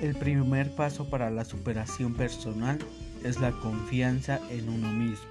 El primer paso para la superación personal es la confianza en uno mismo.